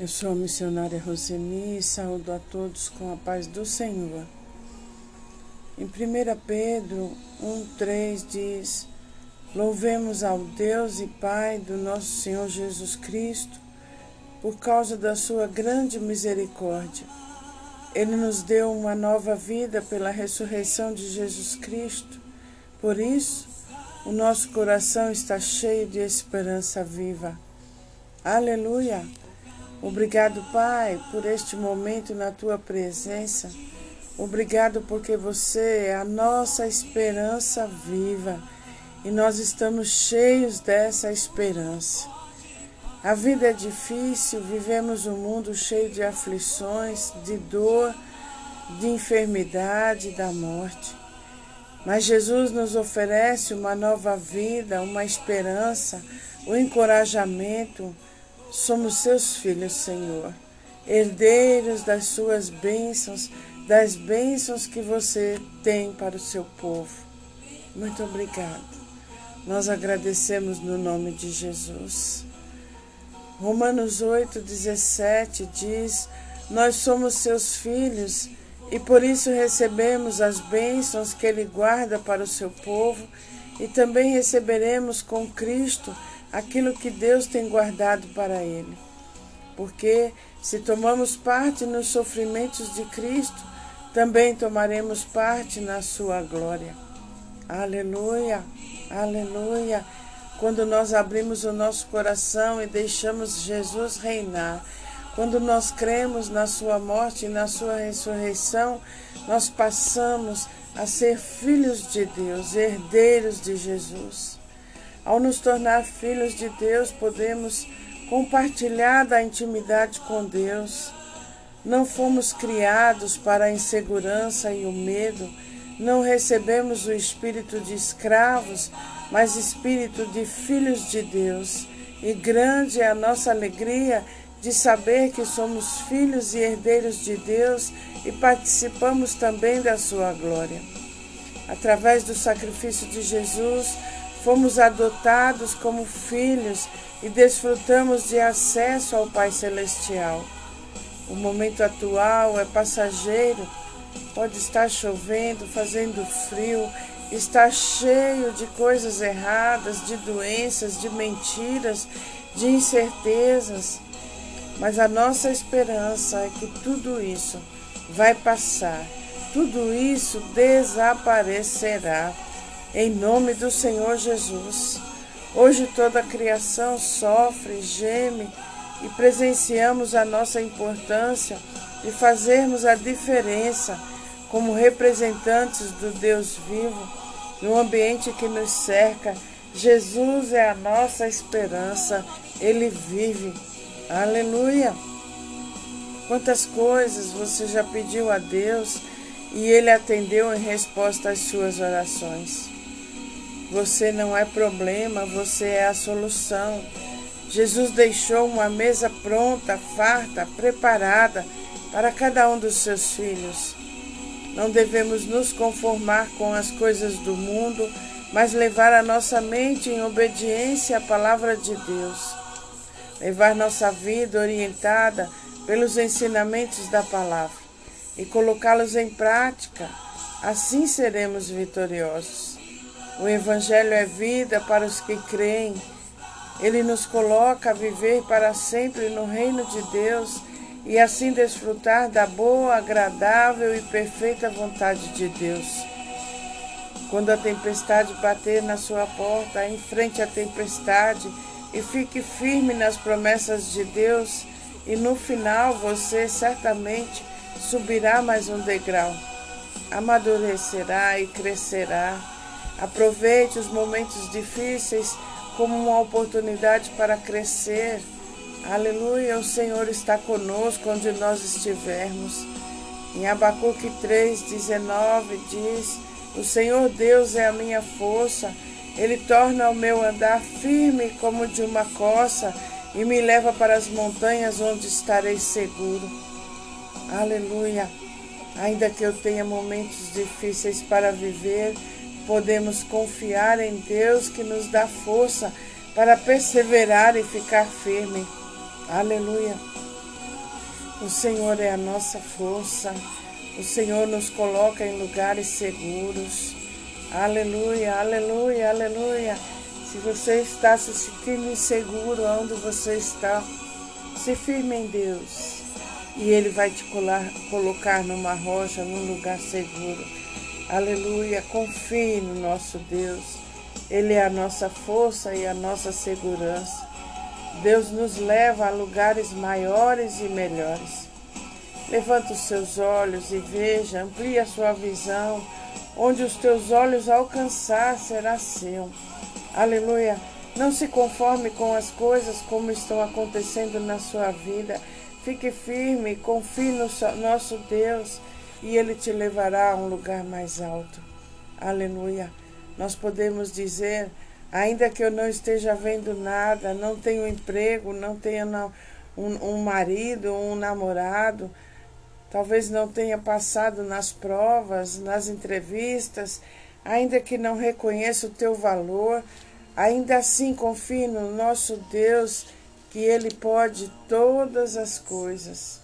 Eu sou a missionária Roseni e saúdo a todos com a paz do Senhor. Em 1 Pedro 1,3 diz: Louvemos ao Deus e Pai do nosso Senhor Jesus Cristo, por causa da sua grande misericórdia. Ele nos deu uma nova vida pela ressurreição de Jesus Cristo. Por isso, o nosso coração está cheio de esperança viva. Aleluia! Obrigado, Pai, por este momento na tua presença. Obrigado porque você é a nossa esperança viva e nós estamos cheios dessa esperança. A vida é difícil, vivemos um mundo cheio de aflições, de dor, de enfermidade, da morte. Mas Jesus nos oferece uma nova vida, uma esperança, o um encorajamento Somos seus filhos, Senhor, herdeiros das suas bênçãos, das bênçãos que você tem para o seu povo. Muito obrigado. Nós agradecemos no nome de Jesus. Romanos 8, 17 diz: Nós somos seus filhos e por isso recebemos as bênçãos que Ele guarda para o seu povo e também receberemos com Cristo aquilo que Deus tem guardado para ele. Porque se tomamos parte nos sofrimentos de Cristo, também tomaremos parte na sua glória. Aleluia, aleluia. Quando nós abrimos o nosso coração e deixamos Jesus reinar, quando nós cremos na sua morte e na sua ressurreição, nós passamos a ser filhos de Deus, herdeiros de Jesus. Ao nos tornar filhos de Deus, podemos compartilhar da intimidade com Deus. Não fomos criados para a insegurança e o medo, não recebemos o espírito de escravos, mas espírito de filhos de Deus. E grande é a nossa alegria de saber que somos filhos e herdeiros de Deus e participamos também da sua glória. Através do sacrifício de Jesus, Fomos adotados como filhos e desfrutamos de acesso ao Pai Celestial. O momento atual é passageiro, pode estar chovendo, fazendo frio, está cheio de coisas erradas, de doenças, de mentiras, de incertezas. Mas a nossa esperança é que tudo isso vai passar, tudo isso desaparecerá em nome do Senhor Jesus. Hoje toda a criação sofre, geme e presenciamos a nossa importância de fazermos a diferença como representantes do Deus vivo no ambiente que nos cerca. Jesus é a nossa esperança, Ele vive. Aleluia! Quantas coisas você já pediu a Deus e Ele atendeu em resposta às suas orações. Você não é problema, você é a solução. Jesus deixou uma mesa pronta, farta, preparada para cada um dos seus filhos. Não devemos nos conformar com as coisas do mundo, mas levar a nossa mente em obediência à palavra de Deus. Levar nossa vida orientada pelos ensinamentos da palavra e colocá-los em prática. Assim seremos vitoriosos. O Evangelho é vida para os que creem. Ele nos coloca a viver para sempre no reino de Deus e assim desfrutar da boa, agradável e perfeita vontade de Deus. Quando a tempestade bater na sua porta, enfrente a tempestade e fique firme nas promessas de Deus, e no final você certamente subirá mais um degrau, amadurecerá e crescerá Aproveite os momentos difíceis como uma oportunidade para crescer. Aleluia, o Senhor está conosco onde nós estivermos. Em Abacuque 3,19 diz: O Senhor Deus é a minha força, Ele torna o meu andar firme como de uma coça e me leva para as montanhas onde estarei seguro. Aleluia. Ainda que eu tenha momentos difíceis para viver, podemos confiar em Deus que nos dá força para perseverar e ficar firme. Aleluia. O Senhor é a nossa força. O Senhor nos coloca em lugares seguros. Aleluia, aleluia, aleluia. Se você está se sentindo inseguro onde você está, se firme em Deus. E Ele vai te colar, colocar numa rocha, num lugar seguro. Aleluia. Confie no nosso Deus. Ele é a nossa força e a nossa segurança. Deus nos leva a lugares maiores e melhores. Levanta os seus olhos e veja, amplie a sua visão. Onde os teus olhos alcançar, será seu. Aleluia. Não se conforme com as coisas como estão acontecendo na sua vida. Fique firme, confie no nosso Deus e Ele te levará a um lugar mais alto. Aleluia. Nós podemos dizer Ainda que eu não esteja vendo nada, não tenho emprego, não tenha um, um marido, um namorado, talvez não tenha passado nas provas, nas entrevistas, ainda que não reconheça o teu valor, ainda assim confie no nosso Deus, que Ele pode todas as coisas.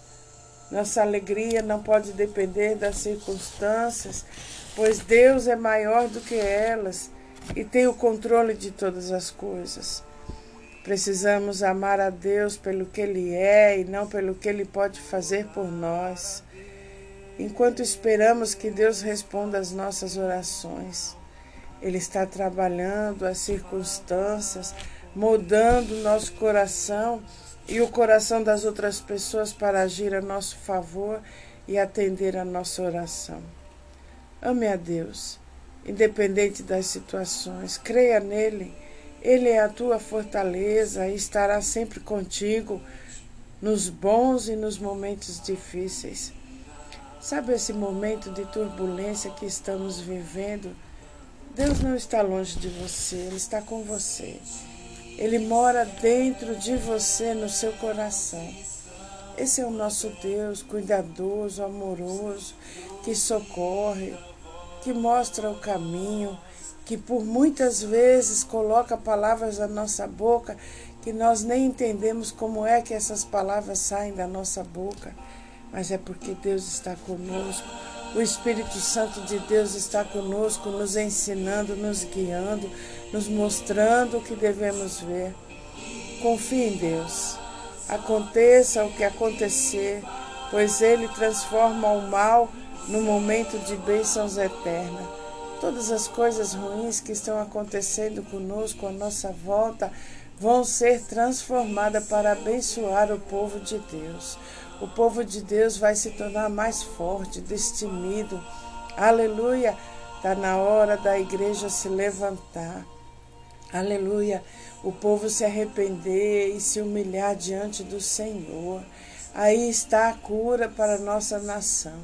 Nossa alegria não pode depender das circunstâncias, pois Deus é maior do que elas e tem o controle de todas as coisas. Precisamos amar a Deus pelo que Ele é e não pelo que Ele pode fazer por nós. Enquanto esperamos que Deus responda às nossas orações, Ele está trabalhando as circunstâncias, moldando o nosso coração e o coração das outras pessoas para agir a nosso favor e atender a nossa oração. Ame a Deus independente das situações. Creia nele. Ele é a tua fortaleza e estará sempre contigo nos bons e nos momentos difíceis. Sabe esse momento de turbulência que estamos vivendo? Deus não está longe de você, Ele está com você. Ele mora dentro de você, no seu coração. Esse é o nosso Deus, cuidadoso, amoroso, que socorre, que mostra o caminho, que por muitas vezes coloca palavras na nossa boca que nós nem entendemos como é que essas palavras saem da nossa boca, mas é porque Deus está conosco. O Espírito Santo de Deus está conosco, nos ensinando, nos guiando, nos mostrando o que devemos ver. Confie em Deus. Aconteça o que acontecer, pois Ele transforma o mal no momento de bênçãos eterna. Todas as coisas ruins que estão acontecendo conosco à nossa volta vão ser transformadas para abençoar o povo de Deus. O povo de Deus vai se tornar mais forte, destemido. Aleluia! Está na hora da igreja se levantar. Aleluia! O povo se arrepender e se humilhar diante do Senhor. Aí está a cura para a nossa nação.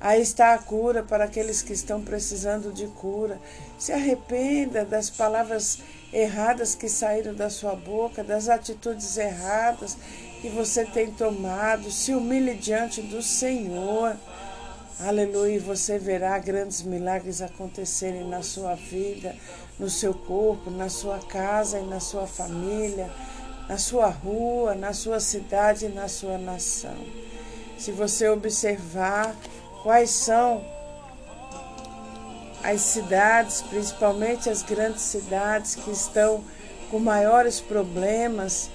Aí está a cura para aqueles que estão precisando de cura. Se arrependa das palavras erradas que saíram da sua boca, das atitudes erradas que você tem tomado. Se humilhe diante do Senhor. Aleluia. Você verá grandes milagres acontecerem na sua vida, no seu corpo, na sua casa e na sua família, na sua rua, na sua cidade e na sua nação. Se você observar, quais são as cidades, principalmente as grandes cidades que estão com maiores problemas,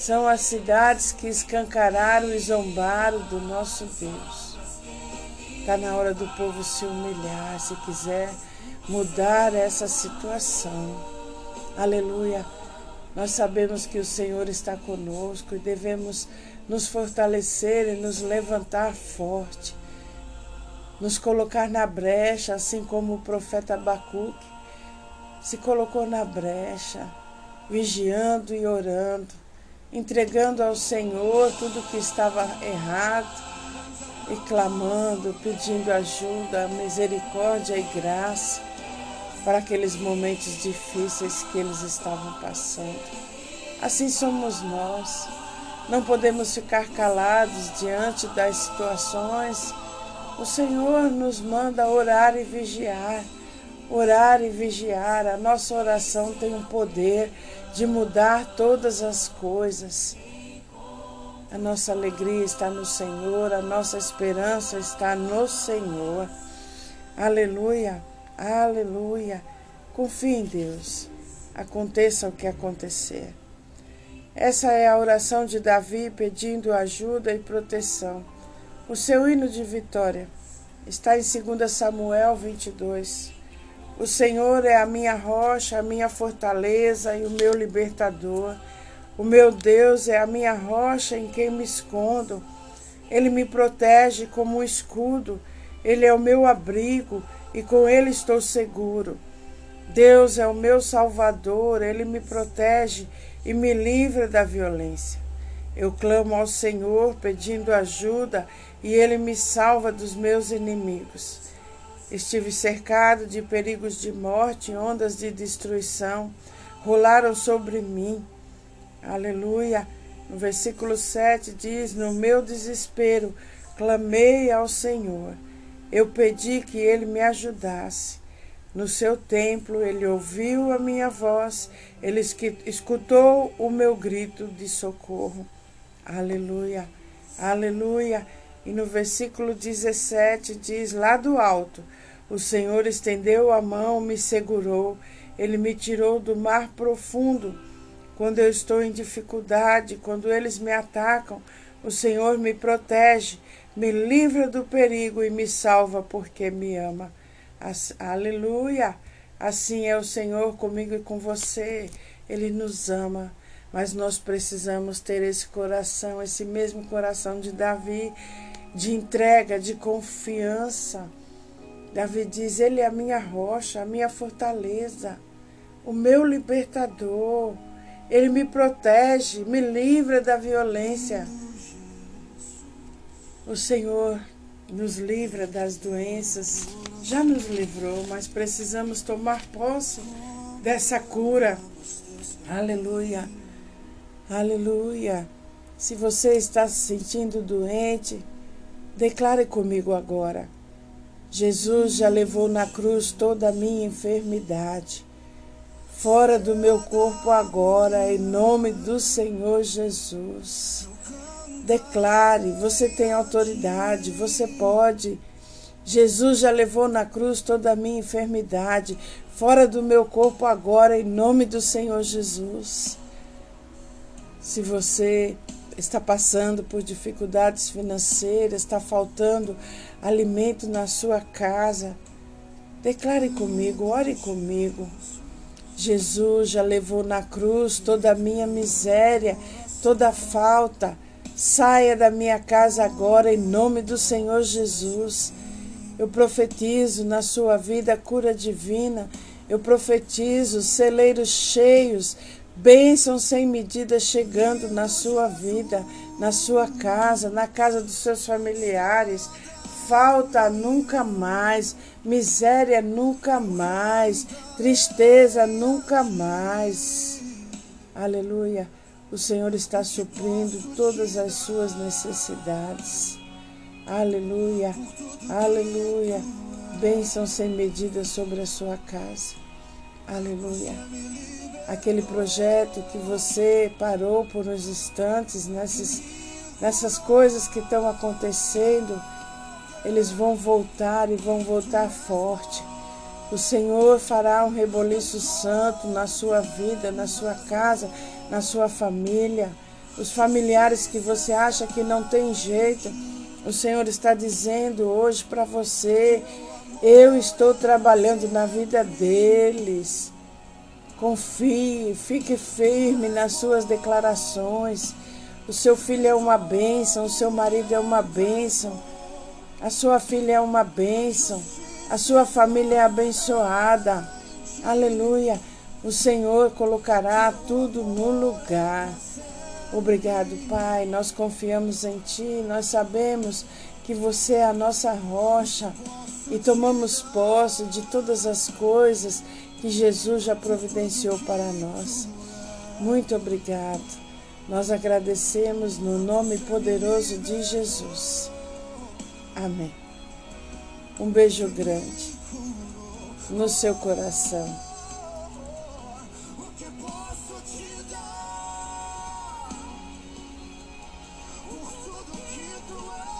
são as cidades que escancararam e zombaram do nosso Deus. Está na hora do povo se humilhar, se quiser mudar essa situação. Aleluia. Nós sabemos que o Senhor está conosco e devemos nos fortalecer e nos levantar forte nos colocar na brecha, assim como o profeta Abacuque se colocou na brecha, vigiando e orando, entregando ao Senhor tudo que estava errado e clamando, pedindo ajuda, misericórdia e graça para aqueles momentos difíceis que eles estavam passando. Assim somos nós. Não podemos ficar calados diante das situações o Senhor nos manda orar e vigiar. Orar e vigiar. A nossa oração tem um poder de mudar todas as coisas. A nossa alegria está no Senhor, a nossa esperança está no Senhor. Aleluia, aleluia. Confie em Deus, aconteça o que acontecer. Essa é a oração de Davi pedindo ajuda e proteção. O seu hino de vitória está em 2 Samuel 22. O Senhor é a minha rocha, a minha fortaleza e o meu libertador. O meu Deus é a minha rocha em quem me escondo. Ele me protege como um escudo. Ele é o meu abrigo e com ele estou seguro. Deus é o meu salvador, ele me protege e me livra da violência. Eu clamo ao Senhor pedindo ajuda e ele me salva dos meus inimigos. Estive cercado de perigos de morte, ondas de destruição rolaram sobre mim. Aleluia. No versículo 7 diz: No meu desespero clamei ao Senhor. Eu pedi que ele me ajudasse. No seu templo, ele ouviu a minha voz, ele escutou o meu grito de socorro. Aleluia, aleluia. E no versículo 17 diz: Lá do alto, o Senhor estendeu a mão, me segurou, ele me tirou do mar profundo quando eu estou em dificuldade, quando eles me atacam, o Senhor me protege, me livra do perigo e me salva porque me ama. As, aleluia! Assim é o Senhor comigo e com você. Ele nos ama, mas nós precisamos ter esse coração, esse mesmo coração de Davi, de entrega, de confiança. Davi diz: Ele é a minha rocha, a minha fortaleza, o meu libertador. Ele me protege, me livra da violência. O Senhor nos livra das doenças, já nos livrou, mas precisamos tomar posse dessa cura. Aleluia, aleluia. Se você está se sentindo doente, declare comigo agora. Jesus já levou na cruz toda a minha enfermidade fora do meu corpo agora, em nome do Senhor Jesus. Declare, você tem autoridade, você pode. Jesus já levou na cruz toda a minha enfermidade, fora do meu corpo agora, em nome do Senhor Jesus. Se você está passando por dificuldades financeiras, está faltando alimento na sua casa, declare comigo, ore comigo. Jesus já levou na cruz toda a minha miséria, toda a falta. Saia da minha casa agora em nome do Senhor Jesus. Eu profetizo na sua vida cura divina. Eu profetizo celeiros cheios, bênçãos sem medida chegando na sua vida, na sua casa, na casa dos seus familiares falta nunca mais, miséria nunca mais, tristeza nunca mais. Aleluia. O Senhor está suprindo todas as suas necessidades. Aleluia. Aleluia. Bênção sem medida sobre a sua casa. Aleluia. Aquele projeto que você parou por uns instantes nessas, nessas coisas que estão acontecendo eles vão voltar e vão voltar forte. O Senhor fará um reboliço santo na sua vida, na sua casa, na sua família. Os familiares que você acha que não tem jeito, o Senhor está dizendo hoje para você: eu estou trabalhando na vida deles. Confie, fique firme nas suas declarações. O seu filho é uma bênção, o seu marido é uma bênção. A sua filha é uma bênção. A sua família é abençoada. Aleluia. O Senhor colocará tudo no lugar. Obrigado, Pai. Nós confiamos em Ti. Nós sabemos que você é a nossa rocha e tomamos posse de todas as coisas que Jesus já providenciou para nós. Muito obrigado. Nós agradecemos no nome poderoso de Jesus. Amém. Um beijo grande no seu coração. tudo que tu és.